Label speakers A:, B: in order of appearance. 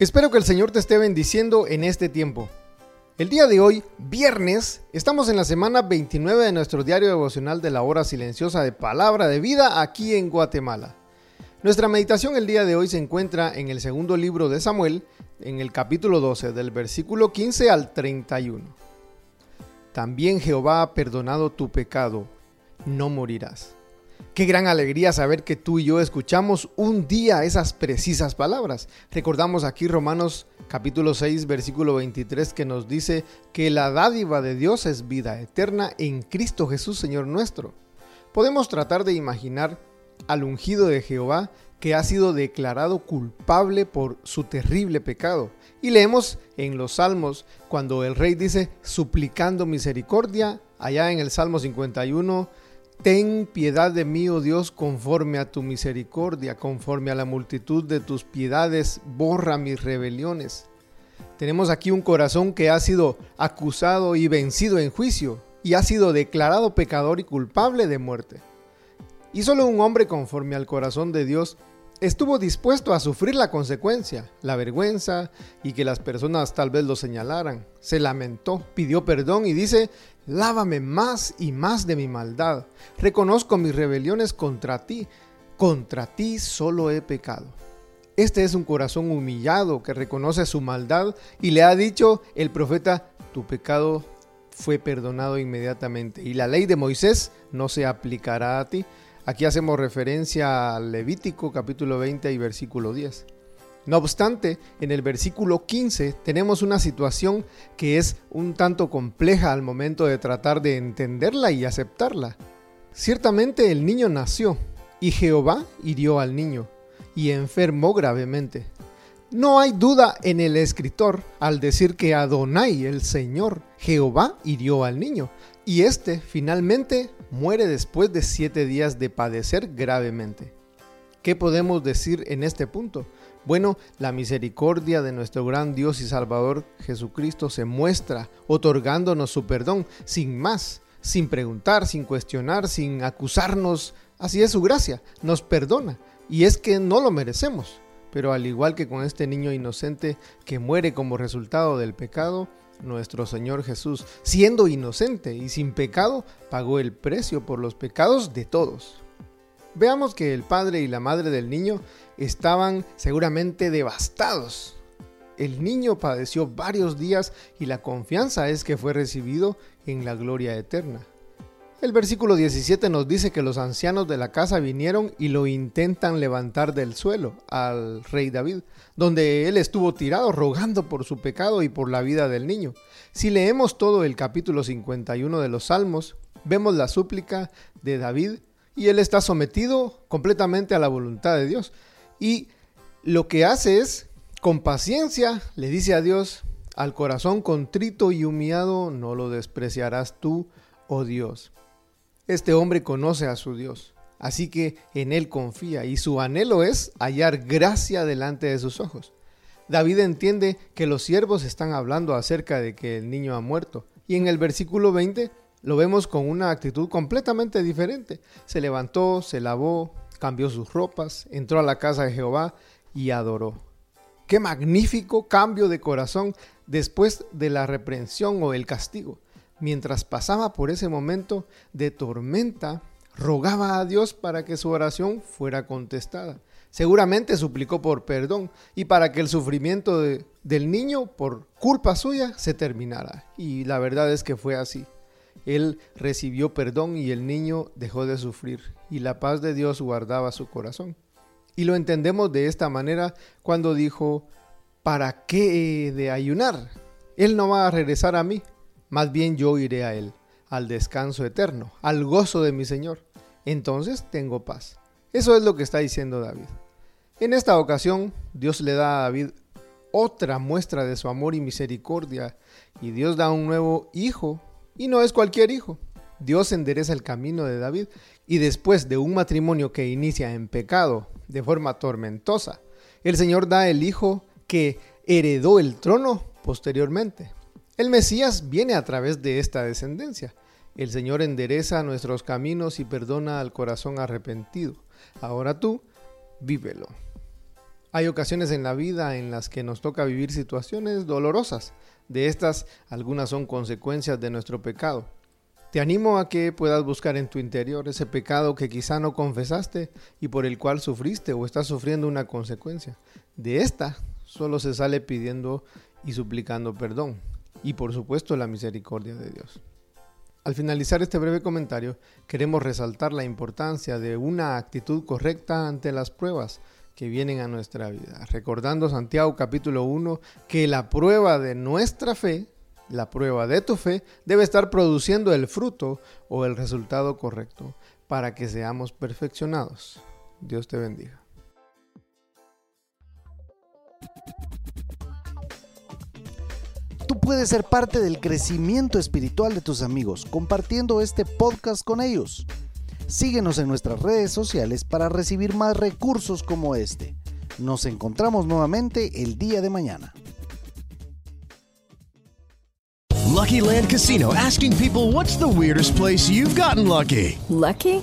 A: Espero que el Señor te esté bendiciendo en este tiempo. El día de hoy, viernes, estamos en la semana 29 de nuestro diario devocional de la hora silenciosa de palabra de vida aquí en Guatemala. Nuestra meditación el día de hoy se encuentra en el segundo libro de Samuel, en el capítulo 12, del versículo 15 al 31. También Jehová ha perdonado tu pecado, no morirás. Qué gran alegría saber que tú y yo escuchamos un día esas precisas palabras. Recordamos aquí Romanos capítulo 6 versículo 23 que nos dice que la dádiva de Dios es vida eterna en Cristo Jesús Señor nuestro. Podemos tratar de imaginar al ungido de Jehová que ha sido declarado culpable por su terrible pecado. Y leemos en los salmos cuando el rey dice suplicando misericordia, allá en el Salmo 51, Ten piedad de mí, oh Dios, conforme a tu misericordia, conforme a la multitud de tus piedades, borra mis rebeliones. Tenemos aquí un corazón que ha sido acusado y vencido en juicio, y ha sido declarado pecador y culpable de muerte. Y solo un hombre conforme al corazón de Dios estuvo dispuesto a sufrir la consecuencia, la vergüenza y que las personas tal vez lo señalaran. Se lamentó, pidió perdón y dice, lávame más y más de mi maldad. Reconozco mis rebeliones contra ti. Contra ti solo he pecado. Este es un corazón humillado que reconoce su maldad y le ha dicho el profeta, tu pecado fue perdonado inmediatamente y la ley de Moisés no se aplicará a ti. Aquí hacemos referencia al Levítico capítulo 20 y versículo 10. No obstante, en el versículo 15 tenemos una situación que es un tanto compleja al momento de tratar de entenderla y aceptarla. Ciertamente el niño nació y Jehová hirió al niño y enfermó gravemente. No hay duda en el escritor al decir que Adonai, el Señor, Jehová, hirió al niño, y éste finalmente muere después de siete días de padecer gravemente. ¿Qué podemos decir en este punto? Bueno, la misericordia de nuestro gran Dios y Salvador Jesucristo se muestra otorgándonos su perdón sin más, sin preguntar, sin cuestionar, sin acusarnos. Así es su gracia, nos perdona. Y es que no lo merecemos. Pero al igual que con este niño inocente que muere como resultado del pecado, nuestro Señor Jesús, siendo inocente y sin pecado, pagó el precio por los pecados de todos. Veamos que el padre y la madre del niño estaban seguramente devastados. El niño padeció varios días y la confianza es que fue recibido en la gloria eterna. El versículo 17 nos dice que los ancianos de la casa vinieron y lo intentan levantar del suelo al rey David, donde él estuvo tirado rogando por su pecado y por la vida del niño. Si leemos todo el capítulo 51 de los Salmos, vemos la súplica de David y él está sometido completamente a la voluntad de Dios. Y lo que hace es, con paciencia, le dice a Dios, Al corazón contrito y humillado no lo despreciarás tú, oh Dios. Este hombre conoce a su Dios, así que en él confía y su anhelo es hallar gracia delante de sus ojos. David entiende que los siervos están hablando acerca de que el niño ha muerto y en el versículo 20 lo vemos con una actitud completamente diferente. Se levantó, se lavó, cambió sus ropas, entró a la casa de Jehová y adoró. Qué magnífico cambio de corazón después de la reprensión o el castigo. Mientras pasaba por ese momento de tormenta, rogaba a Dios para que su oración fuera contestada. Seguramente suplicó por perdón y para que el sufrimiento del niño por culpa suya se terminara. Y la verdad es que fue así. Él recibió perdón y el niño dejó de sufrir y la paz de Dios guardaba su corazón. Y lo entendemos de esta manera cuando dijo, ¿para qué de ayunar? Él no va a regresar a mí, más bien yo iré a Él, al descanso eterno, al gozo de mi Señor. Entonces tengo paz. Eso es lo que está diciendo David. En esta ocasión, Dios le da a David otra muestra de su amor y misericordia, y Dios da un nuevo hijo y no es cualquier hijo. Dios endereza el camino de David y después de un matrimonio que inicia en pecado de forma tormentosa, el Señor da el hijo que heredó el trono posteriormente. El Mesías viene a través de esta descendencia. El Señor endereza nuestros caminos y perdona al corazón arrepentido. Ahora tú, vívelo. Hay ocasiones en la vida en las que nos toca vivir situaciones dolorosas, de estas, algunas son consecuencias de nuestro pecado. Te animo a que puedas buscar en tu interior ese pecado que quizá no confesaste y por el cual sufriste o estás sufriendo una consecuencia. De esta solo se sale pidiendo y suplicando perdón y por supuesto la misericordia de Dios. Al finalizar este breve comentario, queremos resaltar la importancia de una actitud correcta ante las pruebas, que vienen a nuestra vida. Recordando Santiago capítulo 1 que la prueba de nuestra fe, la prueba de tu fe, debe estar produciendo el fruto o el resultado correcto para que seamos perfeccionados. Dios te bendiga.
B: Puedes ser parte del crecimiento espiritual de tus amigos compartiendo este podcast con ellos. Síguenos en nuestras redes sociales para recibir más recursos como este. Nos encontramos nuevamente el día de mañana.
C: Lucky Land Casino asking people what's the weirdest place you've gotten lucky?
D: Lucky?